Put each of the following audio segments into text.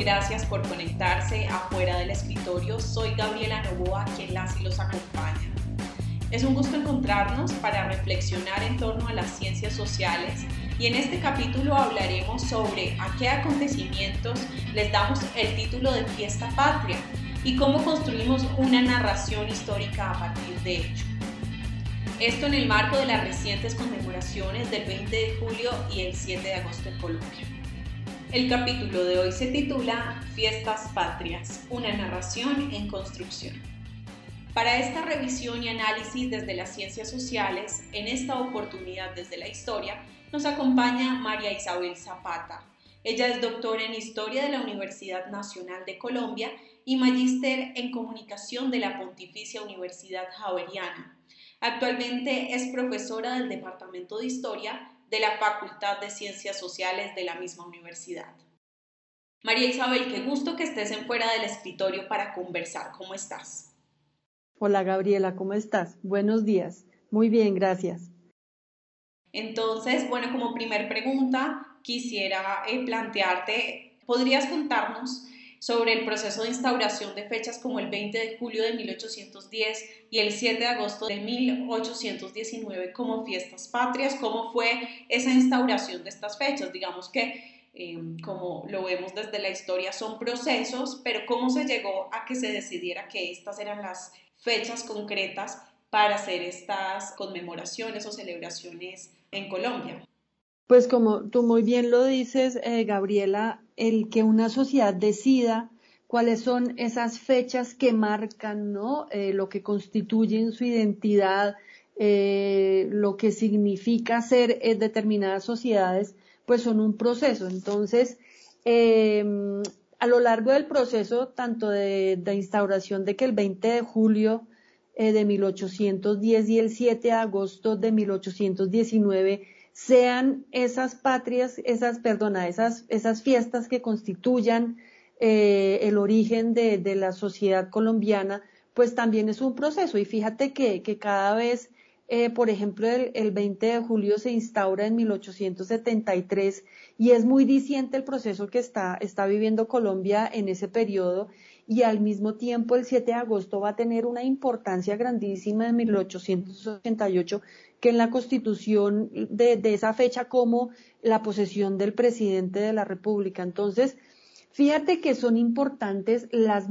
gracias por conectarse afuera del escritorio. Soy Gabriela Novoa, quien las y los acompaña. Es un gusto encontrarnos para reflexionar en torno a las ciencias sociales y en este capítulo hablaremos sobre a qué acontecimientos les damos el título de fiesta patria y cómo construimos una narración histórica a partir de ello. Esto en el marco de las recientes conmemoraciones del 20 de julio y el 7 de agosto en Colombia. El capítulo de hoy se titula Fiestas Patrias, una narración en construcción. Para esta revisión y análisis desde las ciencias sociales, en esta oportunidad desde la historia, nos acompaña María Isabel Zapata. Ella es doctora en Historia de la Universidad Nacional de Colombia y magíster en Comunicación de la Pontificia Universidad Javeriana. Actualmente es profesora del Departamento de Historia de la Facultad de Ciencias Sociales de la misma universidad. María Isabel, qué gusto que estés en fuera del escritorio para conversar. ¿Cómo estás? Hola Gabriela, ¿cómo estás? Buenos días. Muy bien, gracias. Entonces, bueno, como primer pregunta, quisiera eh, plantearte, ¿podrías contarnos sobre el proceso de instauración de fechas como el 20 de julio de 1810 y el 7 de agosto de 1819 como fiestas patrias, cómo fue esa instauración de estas fechas. Digamos que, em, como lo vemos desde la historia, son procesos, pero cómo se llegó a que se decidiera que estas eran las fechas concretas para hacer estas conmemoraciones o celebraciones en Colombia. Pues como tú muy bien lo dices, eh, Gabriela, el que una sociedad decida cuáles son esas fechas que marcan ¿no? Eh, lo que constituyen su identidad, eh, lo que significa ser en determinadas sociedades, pues son un proceso. Entonces, em, a lo largo del proceso, tanto de, de, instauración de que el 20 de julio de 1810 y el 7 de agosto de 1819 sean esas patrias, esas, perdona, esas, esas fiestas que constituyan eh, el origen de, la sociedad colombiana, pues también es un proceso. Y fíjate que, que cada vez, eh, por ejemplo, el, el, 20 de julio se instaura en 1873 y es muy diciente el proceso que está, está viviendo Colombia en ese periodo y al mismo tiempo el 7 de agosto va a tener una importancia grandísima en 1888 que en la constitución de, esa fecha como la posesión del presidente de la República. Entonces, fíjate que son importantes las,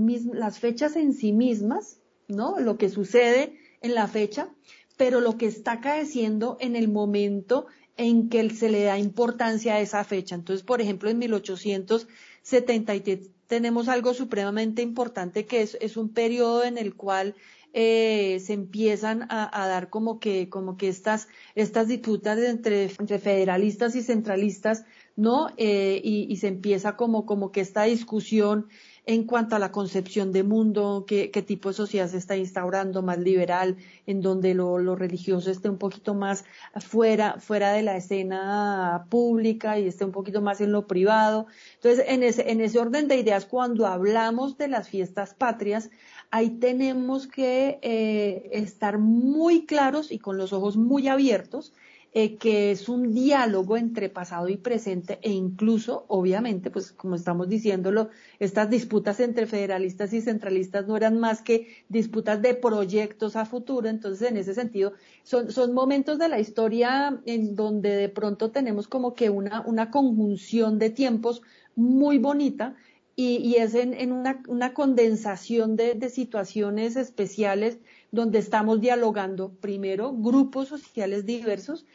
fechas en sí mismas, ¿no? Lo que sucede en la fecha, pero lo que está acaeciendo en el momento en que se le da importancia a esa fecha. Entonces, por ejemplo, en 1873 tenemos algo supremamente importante que es, es un periodo en el cual eh, se empiezan a, dar como que, como que estas, estas disputas entre, entre federalistas y centralistas, ¿no? Eh, y, se empieza como, como que esta discusión en cuanto a la concepción de mundo, qué, qué tipo de sociedad se está instaurando, más liberal, en donde lo, lo, religioso esté un poquito más fuera, fuera de la escena pública y esté un poquito más en lo privado. Entonces, en ese, en ese orden de ideas, cuando hablamos de las fiestas patrias, ahí tenemos que eh, estar muy claros y con los ojos muy abiertos eh, que es un diálogo entre pasado y presente e incluso, obviamente, pues como estamos diciéndolo, estas disputas entre federalistas y centralistas no eran más que disputas de proyectos a futuro, entonces en ese sentido son, son momentos de la historia en donde de pronto tenemos como que una, una conjunción de tiempos muy bonita y, es en, una, condensación de, situaciones especiales donde estamos dialogando primero grupos sociales diversos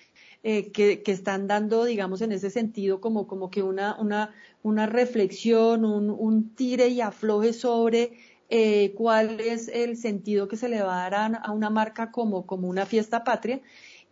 eh, que, están dando, digamos, en ese sentido como, como que una, una, una reflexión, un, tire y afloje sobre eh, cuál es el sentido que se le va a dar a, una marca como, como una fiesta patria.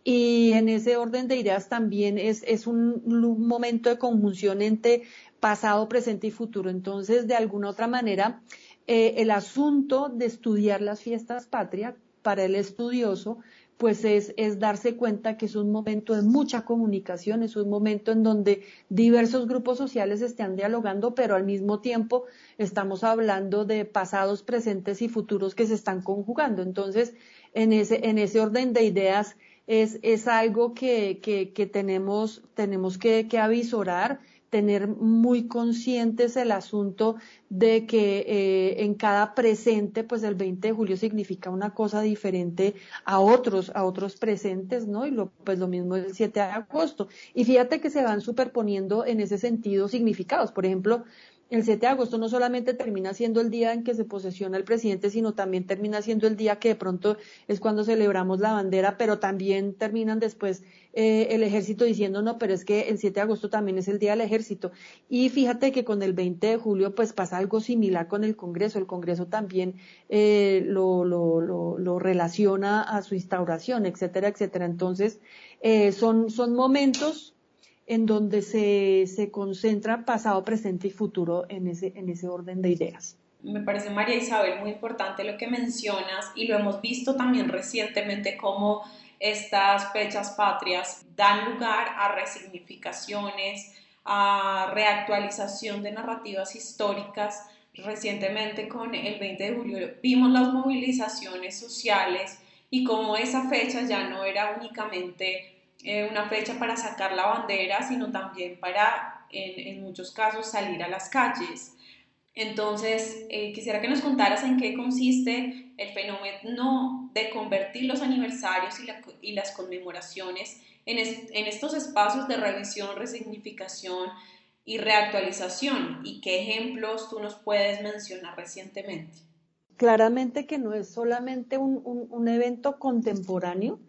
Y en ese orden de ideas también es, es un, un momento de conjunción entre pasado, presente y futuro. Entonces, de alguna otra manera, eh, el asunto de estudiar las fiestas patria para el estudioso, pues es, es, darse cuenta que es un momento de mucha comunicación, es un momento en donde diversos grupos sociales están dialogando, pero al mismo tiempo estamos hablando de pasados, presentes y futuros que se están conjugando. Entonces, en ese, en ese orden de ideas, es, es algo que, que, que tenemos, tenemos que, que avisorar tener muy conscientes el asunto de que eh, en cada presente, pues el 20 de julio significa una cosa diferente a otros, a otros presentes, ¿no? Y lo, pues lo mismo el 7 de agosto. Y fíjate que se van superponiendo en ese sentido significados. Por ejemplo, el 7 de agosto no solamente termina siendo el día en que se posesiona el presidente, sino también termina siendo el día que de pronto es cuando celebramos la bandera, pero también terminan después eh, el ejército diciendo, no, pero es que el 7 de agosto también es el día del ejército. Y fíjate que con el 20 de julio pues pasa algo similar con el Congreso. El Congreso también eh, lo, lo, lo, lo, relaciona a su instauración, etcétera, etcétera. Entonces, eh, son, son momentos en donde se, se concentra pasado, presente y futuro en ese, en ese orden de ideas. Me parece, María Isabel, muy importante lo que mencionas y lo hemos visto también recientemente como estas fechas patrias dan lugar a resignificaciones, a reactualización de narrativas históricas. Recientemente con el 20 de julio vimos las movilizaciones sociales y como esa fecha ya no era únicamente eh, una fecha para sacar la bandera, sino también para, en, muchos casos, salir a las calles. Entonces, eh, quisiera que nos contaras en qué consiste el fenómeno de convertir los aniversarios y, las conmemoraciones en, en, estos espacios de revisión, resignificación y reactualización y qué ejemplos tú nos puedes mencionar recientemente. Claramente que no es solamente un, un evento contemporáneo,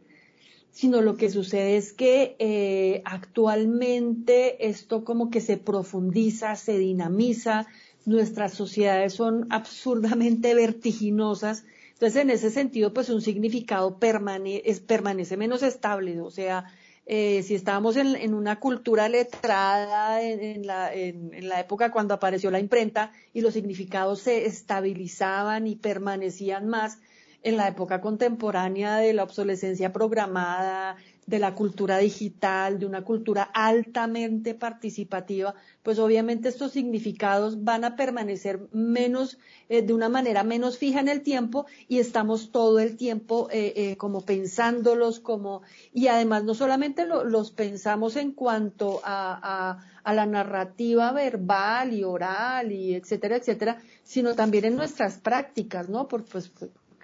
sino lo que sucede es que eh, actualmente esto como que se profundiza, se dinamiza, nuestras sociedades son absurdamente vertiginosas, entonces en ese sentido pues un significado permanece menos estable, o sea, eh, si estábamos en, una cultura letrada en, la, en, la, época cuando apareció la imprenta y los significados se estabilizaban y permanecían más, en la época contemporánea de la obsolescencia programada, de la cultura digital, de una cultura altamente participativa, pues obviamente estos significados van a permanecer menos, eh, de una manera menos fija en el tiempo y estamos todo el tiempo eh, eh, como pensándolos, como, y además no solamente los pensamos en cuanto a, a, la narrativa verbal y oral y etcétera, etcétera, sino también en nuestras prácticas, ¿no? Por, pues,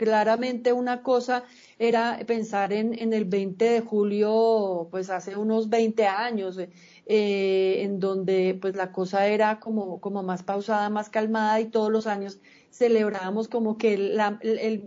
claramente una cosa era pensar en, el 20 de julio, pues hace unos 20 años, eh, en donde pues la cosa era como, como más pausada, más calmada y todos los años celebrábamos como que el,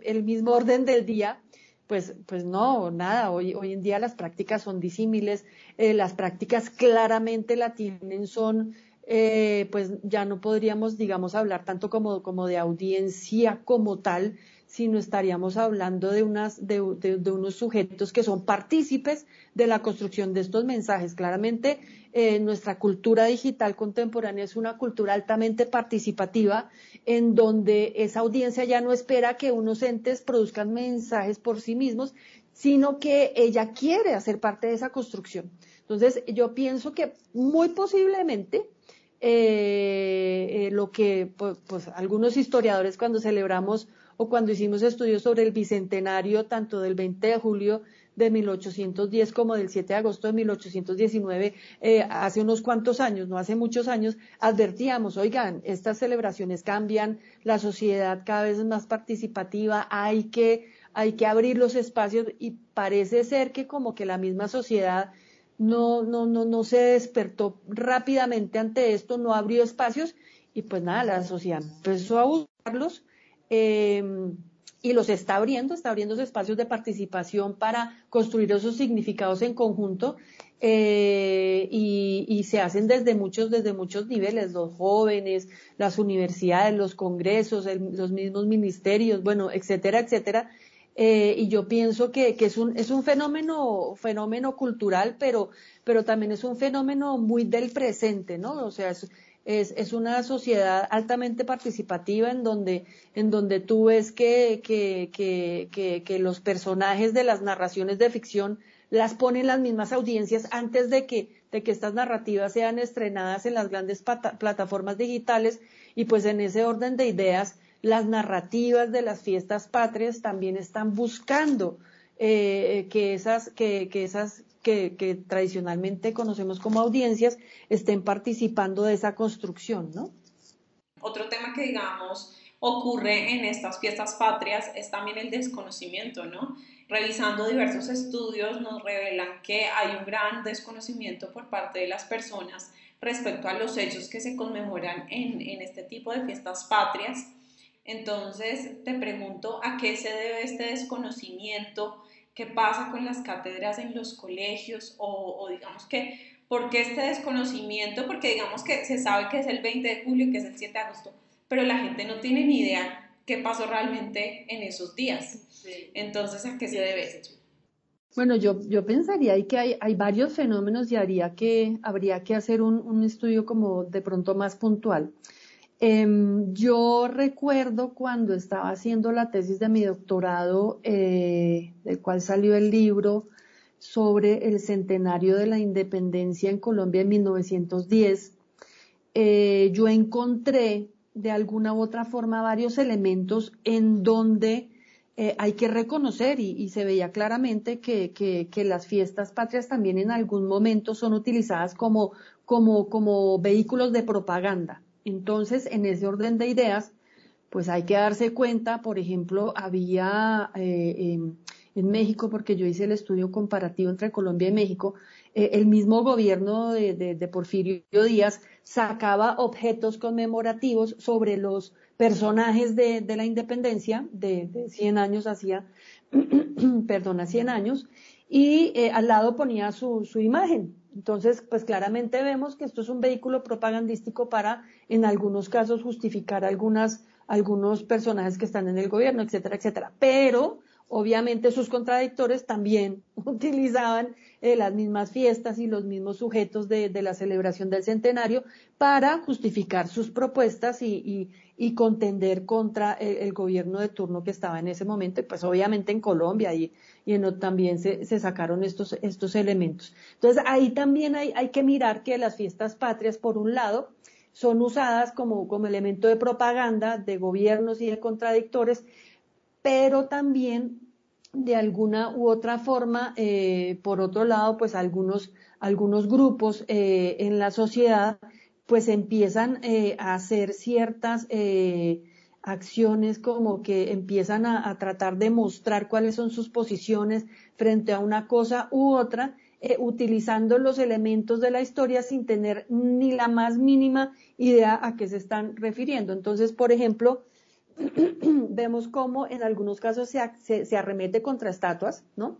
el, mismo orden del día. Pues, pues no, nada, hoy, hoy en día las prácticas son disímiles, eh, las prácticas claramente la tienen, son eh, pues ya no podríamos, digamos, hablar tanto como, como de audiencia como tal, sino estaríamos hablando de, unas, de, unos sujetos que son partícipes de la construcción de estos mensajes. Claramente, eh, nuestra cultura digital contemporánea es una cultura altamente participativa, en donde esa audiencia ya no espera que unos entes produzcan mensajes por sí mismos, sino que ella quiere hacer parte de esa construcción. Entonces, yo pienso que muy posiblemente eh, eh, lo que pues, algunos historiadores cuando celebramos cuando hicimos estudios sobre el bicentenario tanto del 20 de julio de 1810 como del 7 de agosto de 1819, eh, hace unos cuantos años, no hace muchos años, advertíamos, oigan, estas celebraciones cambian, la sociedad cada vez es más participativa, hay que, hay que abrir los espacios y parece ser que como que la misma sociedad no, no, no, no se despertó rápidamente ante esto, no abrió espacios y pues nada, la sociedad empezó a buscarlos Em, y los está abriendo, está abriendo espacios de participación para construir esos significados en conjunto eh, y, se hacen desde muchos, desde muchos niveles, los jóvenes, las universidades, los congresos, los mismos ministerios, bueno, etcétera, etcétera. Eh, y yo pienso que, es un, es un fenómeno, fenómeno cultural, pero, pero también es un fenómeno muy del presente, ¿no? O sea, es, es, es, una sociedad altamente participativa en donde, en donde tú ves que, que, que, que, los personajes de las narraciones de ficción las ponen las mismas audiencias antes de que, de que estas narrativas sean estrenadas en las grandes plataformas digitales. Y pues en ese orden de ideas las narrativas de las fiestas patrias también están buscando eh, que esas, que, que esas que, que, tradicionalmente conocemos como audiencias estén participando de esa construcción, ¿no? Otro tema que digamos ocurre en estas fiestas patrias es también el desconocimiento, ¿no? Revisando diversos estudios nos revelan que hay un gran desconocimiento por parte de las personas respecto a los hechos que se conmemoran en, en este tipo de fiestas patrias. Entonces te pregunto a qué se debe este desconocimiento, qué pasa con las cátedras en los colegios o, o digamos que ¿Por qué este desconocimiento? Porque digamos que se sabe que es el 20 de julio, que es el 7 de agosto, pero la gente no tiene ni idea qué pasó realmente en esos días. Entonces, ¿a qué se debe eso? Bueno, yo, yo pensaría que hay, hay varios fenómenos y haría que, habría que hacer un, un estudio como de pronto más puntual. Em, yo recuerdo cuando estaba haciendo la tesis de mi doctorado, eh, del cual salió el libro sobre el centenario de la independencia en Colombia en 1910, eh, yo encontré de alguna u otra forma varios elementos en donde eh, hay que reconocer y, se veía claramente que, que, las fiestas patrias también en algún momento son utilizadas como, como, como vehículos de propaganda. Entonces, en ese orden de ideas, pues hay que darse cuenta, por ejemplo, había eh, em, en México, porque yo hice el estudio comparativo entre Colombia y México, eh, el mismo gobierno de, Porfirio Díaz sacaba objetos conmemorativos sobre los personajes de, la independencia de, 100 años hacía, perdona, 100 años, y eh, al lado ponía su, su imagen. Entonces, pues claramente vemos que esto es un vehículo propagandístico para, en algunos casos, justificar algunas, algunos personajes que están en el gobierno, etcétera, etcétera. Pero Obviamente sus contradictores también utilizaban eh, las mismas fiestas y los mismos sujetos de, la celebración del centenario para justificar sus propuestas y, contender contra el, gobierno de turno que estaba en ese momento, pues obviamente en Colombia y, y también se, sacaron estos, estos elementos. Entonces ahí también hay, hay que mirar que las fiestas patrias, por un lado, son usadas como, como elemento de propaganda de gobiernos y de contradictores, pero también de alguna u otra forma, eh, por otro lado, pues algunos, algunos grupos eh, en la sociedad pues empiezan eh, a hacer ciertas acciones como que empiezan a, a, tratar de mostrar cuáles son sus posiciones frente a una cosa u otra, utilizando los elementos de la historia sin tener ni la más mínima idea a qué se están refiriendo. Entonces, por ejemplo, vemos cómo en algunos casos se, se, arremete contra estatuas, ¿no?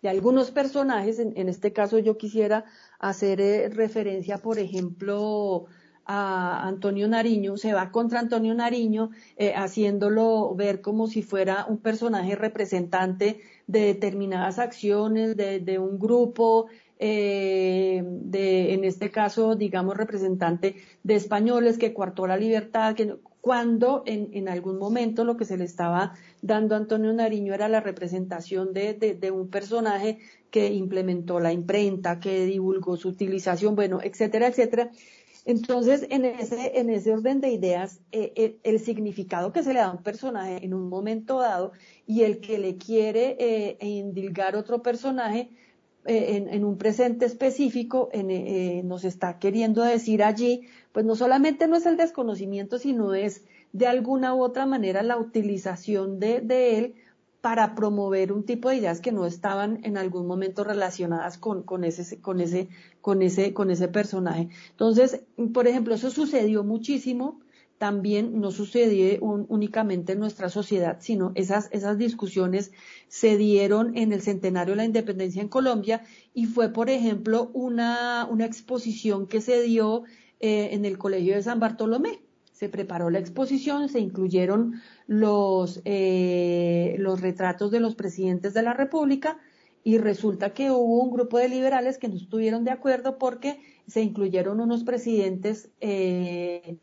De algunos personajes, en, este caso yo quisiera hacer eh, referencia, por ejemplo, a Antonio Nariño, se va contra Antonio Nariño, eh, haciéndolo ver como si fuera un personaje representante de determinadas acciones, de, de un grupo, eh, de, en este caso, digamos, representante de españoles que coartó la libertad, que cuando en, en, algún momento lo que se le estaba dando a Antonio Nariño era la representación de, de, un personaje que implementó la imprenta, que divulgó su utilización, bueno, etcétera, etcétera. Entonces, en ese, en ese orden de ideas, eh, el, el, significado que se le da a un personaje en un momento dado y el que le quiere eh, indilgar otro personaje, eh, en, un presente específico eh, nos está queriendo decir allí, pues no solamente no es el desconocimiento, sino es de alguna u otra manera la utilización de él para promover un tipo de ideas que no estaban en algún momento relacionadas con, con, ese, con, ese, con, ese, con ese personaje. Entonces, por ejemplo, eso sucedió muchísimo también no sucedió únicamente en nuestra sociedad, sino esas, esas discusiones se dieron en el centenario de la independencia en Colombia y fue, por ejemplo, una, una exposición que se dio eh, en el Colegio de San Bartolomé. Se preparó la exposición, se incluyeron los, eh, los retratos de los presidentes de la República y resulta que hubo un grupo de liberales que no estuvieron de acuerdo porque se incluyeron unos presidentes eh,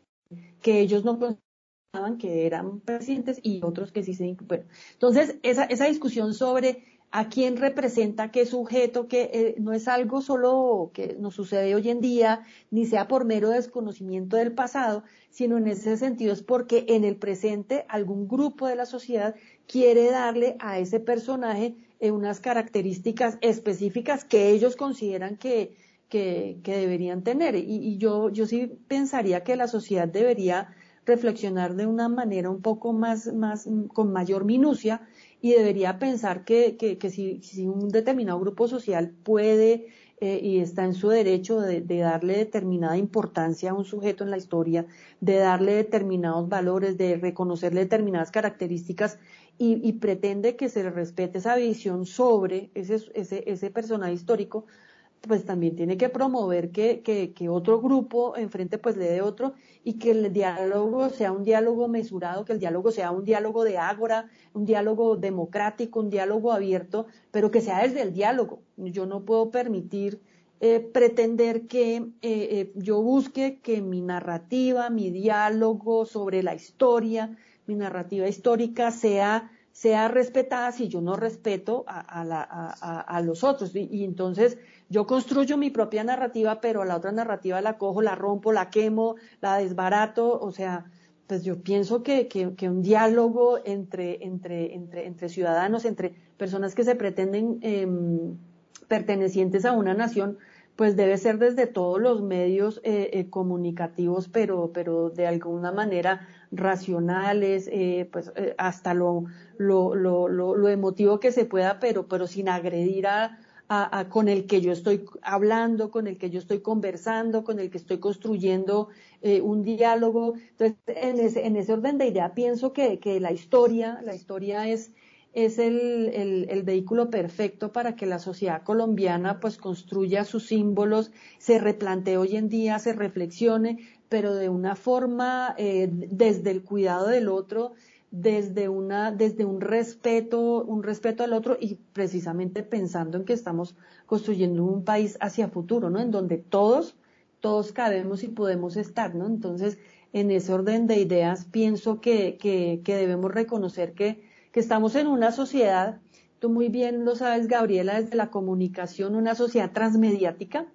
que ellos no pensaban que eran presidentes y otros que sí se... Bueno, entonces, esa, esa discusión sobre a quién representa qué sujeto, que eh, no es algo solo que nos sucede hoy en día, ni sea por mero desconocimiento del pasado, sino en ese sentido es porque en el presente algún grupo de la sociedad quiere darle a ese personaje eh, unas características específicas que ellos consideran que, que, deberían tener. Y, yo, yo sí pensaría que la sociedad debería reflexionar de una manera un poco más, más con mayor minucia y debería pensar que, que, que si, si, un determinado grupo social puede eh, y está en su derecho de, darle determinada importancia a un sujeto en la historia, de darle determinados valores, de reconocerle determinadas características y, pretende que se le respete esa visión sobre ese, ese, ese personaje histórico, pues también tiene que promover que, que, que, otro grupo enfrente pues le dé otro y que el diálogo sea un diálogo mesurado, que el diálogo sea un diálogo de ágora, un diálogo democrático, un diálogo abierto, pero que sea desde el diálogo. Yo no puedo permitir eh, pretender que eh, eh, yo busque que mi narrativa, mi diálogo sobre la historia, mi narrativa histórica sea sea respetada si yo no respeto a, a, la, a, a los otros. y, entonces yo construyo mi propia narrativa, pero la otra narrativa la cojo, la rompo, la quemo, la desbarato, o sea, pues yo pienso que, que, un diálogo entre, entre, entre, entre, ciudadanos, entre personas que se pretenden em, pertenecientes a una nación, pues debe ser desde todos los medios eh, eh, comunicativos, pero, pero de alguna manera racionales, eh, pues hasta lo, lo, lo, lo, emotivo que se pueda, pero, pero sin agredir a, con el que yo estoy hablando, con el que yo estoy conversando, con el que estoy construyendo eh, un diálogo. Entonces, en ese, en ese orden de idea, pienso que, que la historia, la historia es, es el, el, vehículo perfecto para que la sociedad colombiana pues construya sus símbolos, se replantee hoy en día, se reflexione, pero de una forma eh, desde el cuidado del otro, desde una, desde un respeto, un respeto al otro y precisamente pensando en que estamos construyendo un país hacia futuro, ¿no? En donde todos, todos cabemos y podemos estar, ¿no? Entonces, en ese orden de ideas, pienso que, que, que debemos reconocer que, que estamos en una sociedad, tú muy bien lo sabes, Gabriela, desde la comunicación, una sociedad transmediática,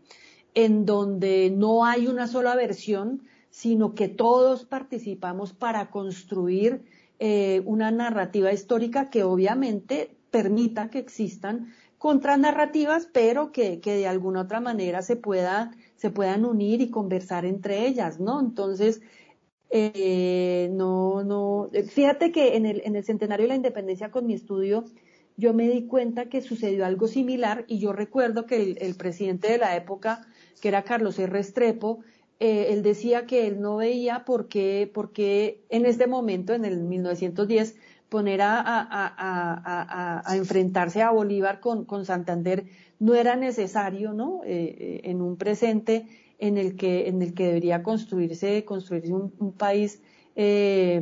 en donde no hay una sola versión, sino que todos participamos para construir eh, una narrativa histórica que obviamente permita que existan contranarrativas, pero que, que de alguna otra manera se, pueda, se puedan unir y conversar entre ellas, ¿no? Entonces, eh, no, no, fíjate que en el, en el centenario de la independencia con mi estudio, yo me di cuenta que sucedió algo similar y yo recuerdo que el, el presidente de la época, que era Carlos R. Restrepo, eh, él decía que él no veía por qué, por qué en este momento, en el 1910, poner a, a, a, a enfrentarse a Bolívar con, con, Santander no era necesario, ¿no? Eh, eh, en un presente en el que, en el que debería construirse, construirse un, país eh,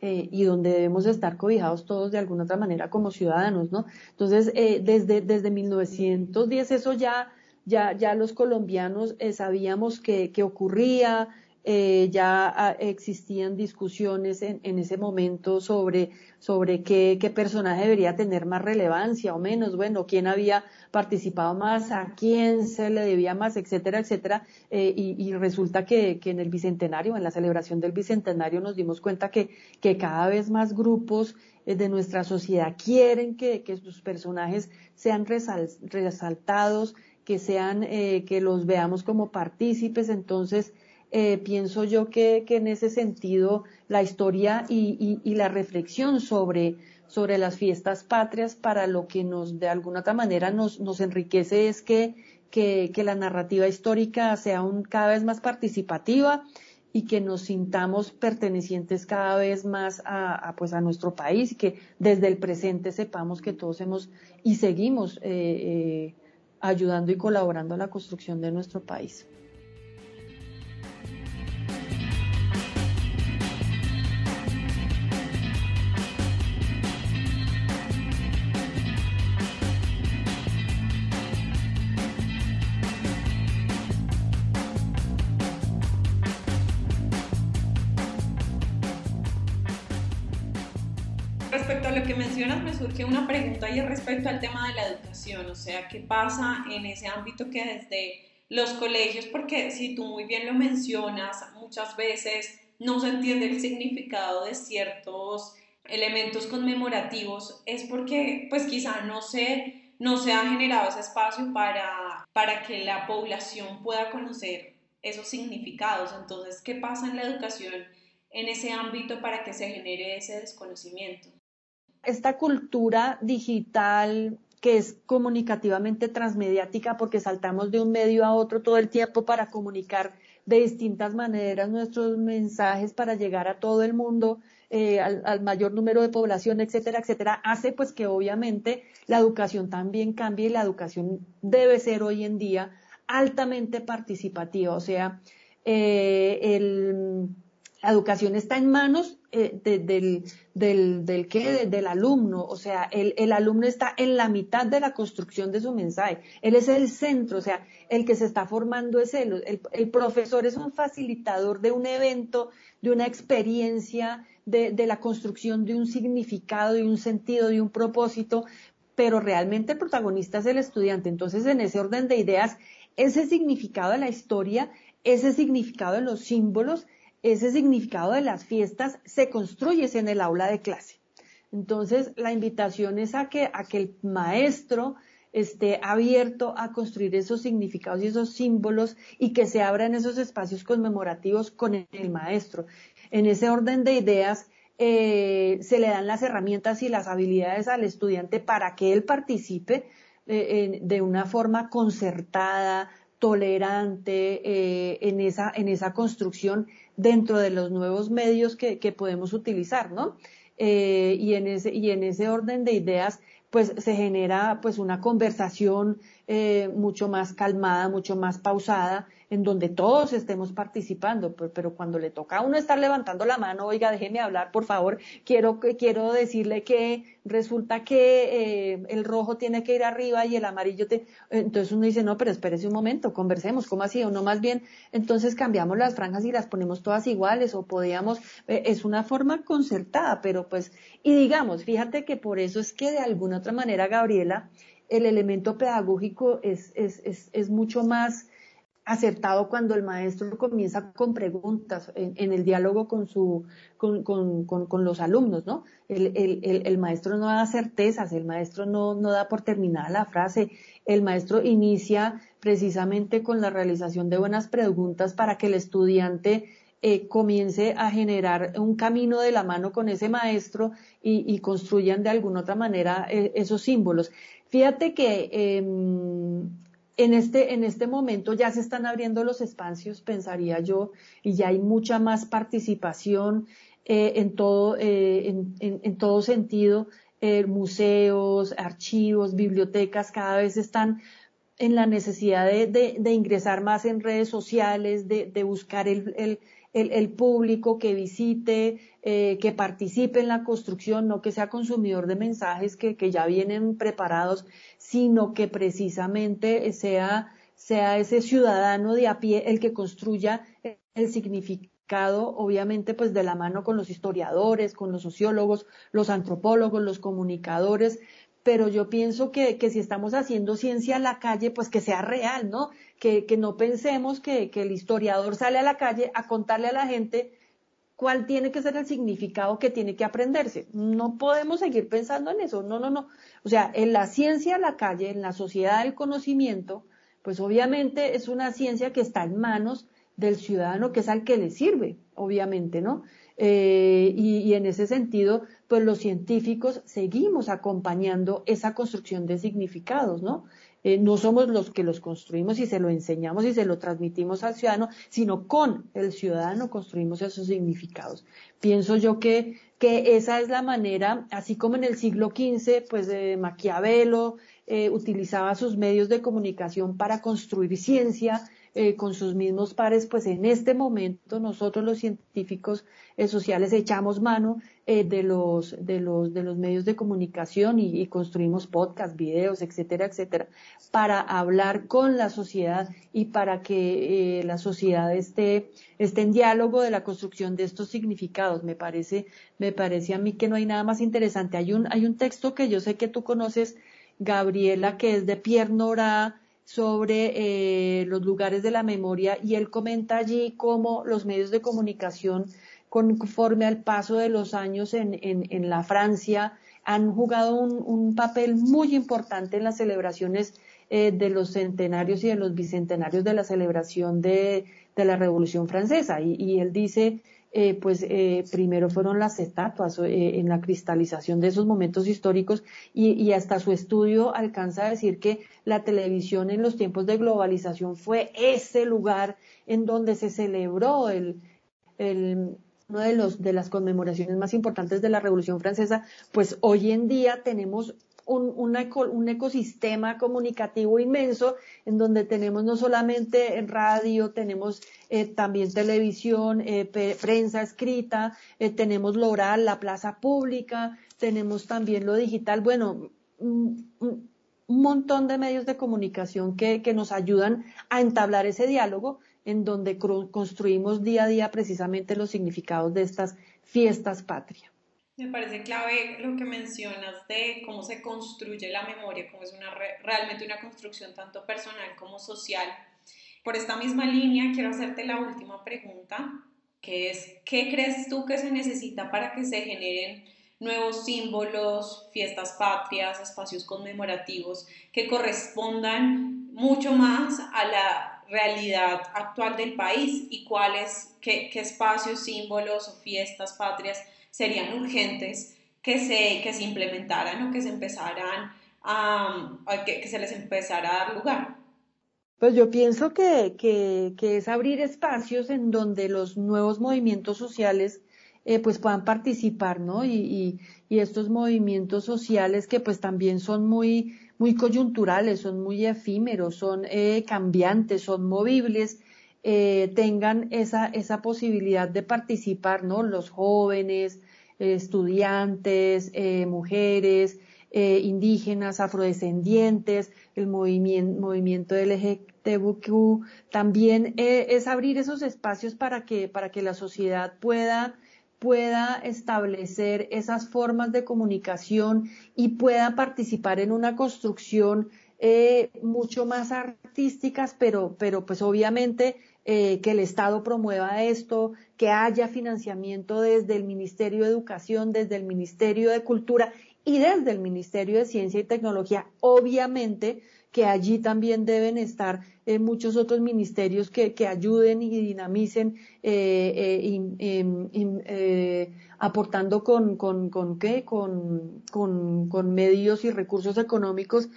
y donde debemos estar cobijados todos de alguna otra manera como ciudadanos, ¿no? Entonces, desde, desde 1910 eso ya ya, ya los colombianos sabíamos que, que ocurría, eh, ya ah, existían discusiones en, en, ese momento sobre, sobre qué, personaje debería tener más relevancia o menos, bueno, quién había participado más, a quién se le debía más, etcétera, etcétera. Eh, y, resulta que, en el Bicentenario, en la celebración del Bicentenario, nos dimos cuenta que, que cada vez más grupos eh, de nuestra sociedad quieren que, sus personajes sean resal, resaltados, que sean, eh, que los veamos como partícipes. Entonces, eh, pienso yo que, en ese sentido la historia y, y, la reflexión sobre, las fiestas patrias para lo que nos de alguna otra manera nos, nos enriquece es que, que, la narrativa histórica sea un, cada vez más participativa y que nos sintamos pertenecientes cada vez más a, a, pues a nuestro país y que desde el presente sepamos que todos hemos y seguimos eh, eh ayudando y colaborando a la construcción de nuestro país. Me surge una pregunta y es respecto al tema de la educación, o sea, ¿qué pasa en ese ámbito que desde los colegios, porque si tú muy bien lo mencionas, muchas veces no se entiende el significado de ciertos elementos conmemorativos es porque pues quizá no se, no se ha generado ese espacio para, para que la población pueda conocer esos significados. Entonces, ¿qué pasa en la educación en ese ámbito para que se genere ese desconocimiento? Esta cultura digital que es comunicativamente transmediática porque saltamos de un medio a otro todo el tiempo para comunicar de distintas maneras nuestros mensajes para llegar a todo el mundo, eh, al, mayor número de población, etcétera, etcétera, hace pues que obviamente la educación también cambie y la educación debe ser hoy en día altamente participativa, o sea, eh, el, la educación está en manos eh, del, del, del, ¿qué? del alumno, o sea, el, el, alumno está en la mitad de la construcción de su mensaje, él es el centro, o sea, el que se está formando es él, el, el profesor es un facilitador de un evento, de una experiencia, de, de la construcción de un significado, de un sentido, de un propósito, pero realmente el protagonista es el estudiante. Entonces, en ese orden de ideas, ese significado de la historia, ese significado de los símbolos, ese significado de las fiestas se construye en el aula de clase. Entonces, la invitación es a que, a que el maestro esté abierto a construir esos significados y esos símbolos y que se abran esos espacios conmemorativos con el maestro. En ese orden de ideas, eh, se le dan las herramientas y las habilidades al estudiante para que él participe, eh, de una forma concertada, tolerante eh, en, esa, en esa construcción dentro de los nuevos medios que, podemos utilizar, ¿no? Eh, y, en ese, y en ese orden de ideas, pues se genera pues una conversación eh, mucho más calmada, mucho más pausada, en donde todos estemos participando, pero, cuando le toca a uno estar levantando la mano, oiga, déjeme hablar, por favor, quiero, quiero decirle que resulta que eh, el rojo tiene que ir arriba y el amarillo te... Entonces uno dice, no, pero espérese un momento, conversemos, ¿cómo así? O no, más bien, entonces cambiamos las franjas y las ponemos todas iguales, o podíamos, eh, es una forma concertada, pero pues, y digamos, fíjate que por eso es que de alguna otra manera, Gabriela, el elemento pedagógico es, es, es, es mucho más acertado cuando el maestro comienza con preguntas en, el diálogo con, su, con, con, con, los alumnos, ¿no? El, el, el, maestro no da certezas, el maestro no, no da por terminada la frase, el maestro inicia precisamente con la realización de buenas preguntas para que el estudiante eh, comience a generar un camino de la mano con ese maestro y, y construyan de alguna otra manera eh, esos símbolos. Fíjate que eh, en este, en este momento ya se están abriendo los espacios, pensaría yo, y ya hay mucha más participación eh, en, todo, eh, en, en, todo sentido. Eh, museos, archivos, bibliotecas cada vez están en la necesidad de, de, ingresar más en redes sociales, de, de buscar el, el, el, público que visite, eh, que participe en la construcción, no que sea consumidor de mensajes que, que ya vienen preparados, sino que precisamente sea, sea ese ciudadano de a pie el que construya el significado, obviamente, pues de la mano con los historiadores, con los sociólogos, los antropólogos, los comunicadores, pero yo pienso que, que si estamos haciendo ciencia en la calle, pues que sea real, ¿no? Que, que no pensemos que, que el historiador sale a la calle a contarle a la gente cuál tiene que ser el significado que tiene que aprenderse. No podemos seguir pensando en eso, no, no, no. O sea, en la ciencia a la calle, en la sociedad del conocimiento, pues obviamente es una ciencia que está en manos del ciudadano que es al que le sirve, obviamente, ¿no? Eh, y, en ese sentido, pues los científicos seguimos acompañando esa construcción de significados, ¿no? Eh, no somos los que los construimos y se lo enseñamos y se lo transmitimos al ciudadano, sino con el ciudadano construimos esos significados. Pienso yo que, que esa es la manera, así como en el siglo XV, pues eh, Maquiavelo eh, utilizaba sus medios de comunicación para construir ciencia, eh, con sus mismos pares, pues en este momento nosotros los científicos eh, sociales echamos mano eh, de, los, de, los, de los medios de comunicación y, y construimos podcasts, videos, etcétera, etcétera, para hablar con la sociedad y para que la sociedad esté, esté en diálogo de la construcción de estos significados. Me parece, me parece a mí que no hay nada más interesante. Hay un, hay un texto que yo sé que tú conoces, Gabriela, que es de Pierre Nora, sobre eh, los lugares de la memoria y él comenta allí cómo los medios de comunicación conforme al paso de los años en, en, la Francia, han jugado un, papel muy importante en las celebraciones eh, de los centenarios y de los bicentenarios de la celebración de, la Revolución Francesa. Y, él dice, eh, pues eh, primero fueron las estatuas en la cristalización de esos momentos históricos y, y, hasta su estudio alcanza a decir que la televisión en los tiempos de globalización fue ese lugar en donde se celebró el, el, uno de los de las conmemoraciones más importantes de la Revolución Francesa, pues hoy en día tenemos un, un, ecosistema comunicativo inmenso en donde tenemos no solamente radio, tenemos eh, también televisión, eh, prensa escrita, eh, tenemos lo oral, la plaza pública, tenemos también lo digital, bueno, un, un montón de medios de comunicación que, que nos ayudan a entablar ese diálogo en donde construimos día a día precisamente los significados de estas fiestas patria. Me parece clave lo que mencionas de cómo se construye la memoria, cómo es una realmente una construcción tanto personal como social. Por esta misma línea quiero hacerte la última pregunta, que es, ¿qué crees tú que se necesita para que se generen nuevos símbolos, fiestas patrias, espacios conmemorativos que correspondan mucho más a la realidad actual del país y cuáles, qué, espacios, símbolos o fiestas patrias serían urgentes que se, que se implementaran o que se empezaran a, que, se les empezara a dar lugar. Pues yo pienso que, que, es abrir espacios en donde los nuevos movimientos sociales eh, pues puedan participar, ¿no? Y, y, estos movimientos sociales que pues también son muy, muy coyunturales, son muy efímeros, son eh, cambiantes, son movibles, eh, tengan esa, esa posibilidad de participar, ¿no? Los jóvenes, estudiantes, eh, mujeres, indígenas, afrodescendientes, el movimiento, movimiento LGTBQ, también es abrir esos espacios para que, para que la sociedad pueda pueda establecer esas formas de comunicación y pueda participar en una construcción eh, mucho más artísticas, pero, pero pues obviamente eh, que el Estado promueva esto, que haya financiamiento desde el Ministerio de Educación, desde el Ministerio de Cultura y desde el Ministerio de Ciencia y Tecnología, obviamente que allí también deben estar eh, muchos otros ministerios que, que ayuden y dinamicen, eh, eh, em, aportando con, con, con qué, con, con, con, medios y recursos económicos,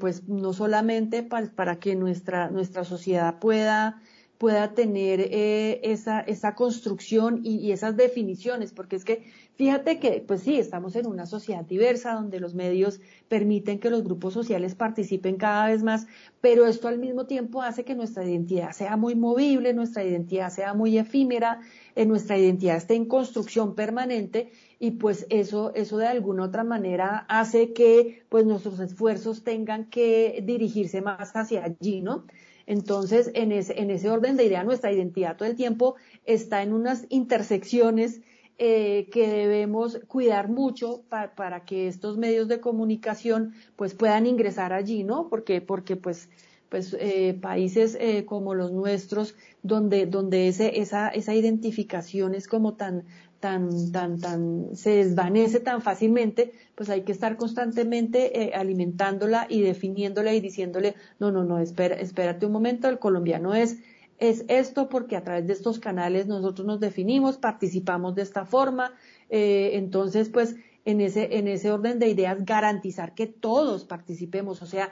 pues no solamente para que nuestra, nuestra sociedad pueda pueda tener eh, esa, esa construcción y, esas definiciones, porque es que fíjate que, pues sí, estamos en una sociedad diversa donde los medios permiten que los grupos sociales participen cada vez más, pero esto al mismo tiempo hace que nuestra identidad sea muy movible, nuestra identidad sea muy efímera, eh, nuestra identidad esté en construcción permanente y pues eso, eso de alguna otra manera hace que pues nuestros esfuerzos tengan que dirigirse más hacia allí, ¿no? Entonces, en ese, en ese orden de idea, nuestra identidad todo el tiempo está en unas intersecciones eh, que debemos cuidar mucho para que estos medios de comunicación pues puedan ingresar allí, ¿no? Porque, porque pues, pues eh, países eh, como los nuestros, donde, donde ese, esa, esa identificación es como tan, tan, tan, tan, se desvanece tan fácilmente, pues hay que estar constantemente eh, alimentándola y definiéndola y diciéndole, no, no, no, espera, espérate un momento, el colombiano es, es esto porque a través de estos canales nosotros nos definimos, participamos de esta forma, eh, entonces pues en ese, en ese orden de ideas garantizar que todos participemos, o sea,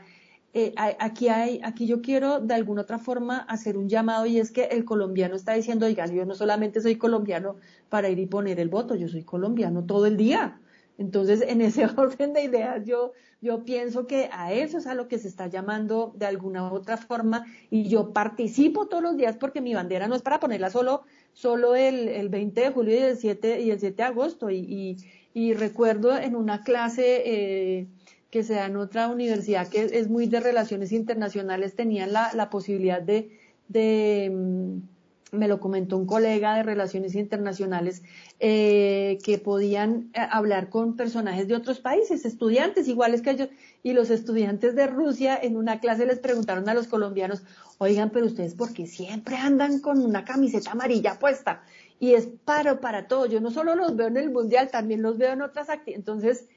eh, aquí hay, aquí yo quiero de alguna otra forma hacer un llamado y es que el colombiano está diciendo, oigan, yo no solamente soy colombiano para ir y poner el voto, yo soy colombiano todo el día. Entonces, en ese orden de ideas, yo, yo pienso que a eso es a lo que se está llamando de alguna u otra forma y yo participo todos los días porque mi bandera no es para ponerla solo, solo el, el 20 de julio y el 7, y el 7 de agosto. Y, y, y recuerdo en una clase, eh, que sea en otra universidad que es muy de relaciones internacionales, tenían la, la posibilidad de, de, mm, me lo comentó un colega de relaciones internacionales, eh, que podían eh, hablar con personajes de otros países, estudiantes iguales que ellos, y los estudiantes de Rusia en una clase les preguntaron a los colombianos, oigan, pero ustedes, ¿por qué siempre andan con una camiseta amarilla puesta? y es paro para todo. Yo no solo los veo en el mundial, también los veo en otras actividades. Entonces,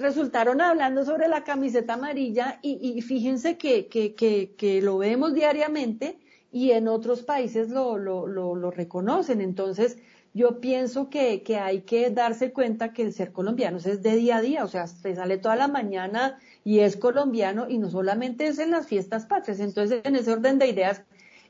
resultaron hablando sobre la camiseta amarilla y, fíjense que, que, lo vemos diariamente y en otros países lo, lo, lo, lo reconocen. Entonces, yo pienso que, que, hay que darse cuenta que el ser colombiano es de día a día, o sea, se sale toda la mañana y es colombiano y no solamente es en las fiestas patrias. Entonces, en ese orden de ideas,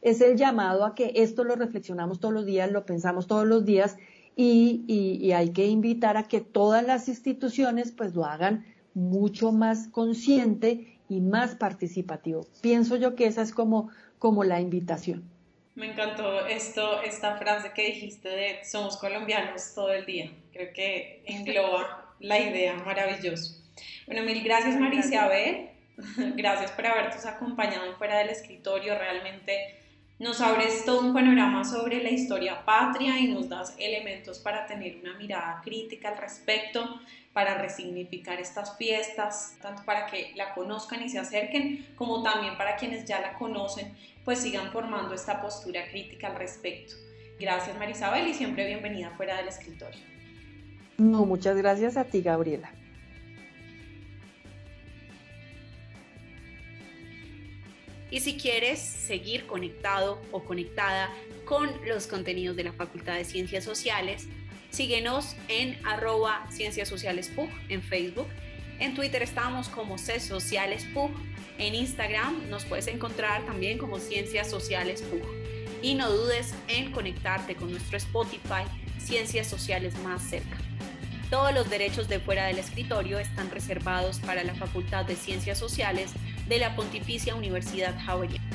es el llamado a que esto lo reflexionamos todos los días, lo pensamos todos los días y, y, hay que invitar a que todas las instituciones pues lo hagan mucho más consciente y más participativo. Pienso yo que esa es como, como la invitación. Me encantó esto, esta frase que dijiste de somos colombianos todo el día. Creo que engloba la idea, maravilloso. Bueno, mil gracias María Isabel. Gracias por habernos acompañado fuera del escritorio. Realmente nos abres todo un panorama sobre la historia patria y nos das elementos para tener una mirada crítica al respecto, para resignificar estas fiestas, tanto para que la conozcan y se acerquen, como también para quienes ya la conocen, pues sigan formando esta postura crítica al respecto. Gracias Marisabel y siempre bienvenida fuera del escritorio. No, muchas gracias a ti Gabriela. Y si quieres seguir conectado o conectada con los contenidos de la Facultad de Ciencias Sociales, síguenos en arroba Ciencias Sociales en Facebook. En Twitter estamos como C Sociales En Instagram nos puedes encontrar también como Ciencias Sociales Y no dudes en conectarte con nuestro Spotify Ciencias Sociales más cerca. Todos los derechos de fuera del escritorio están reservados para la Facultad de Ciencias Sociales de la Pontificia Universidad Javeriana.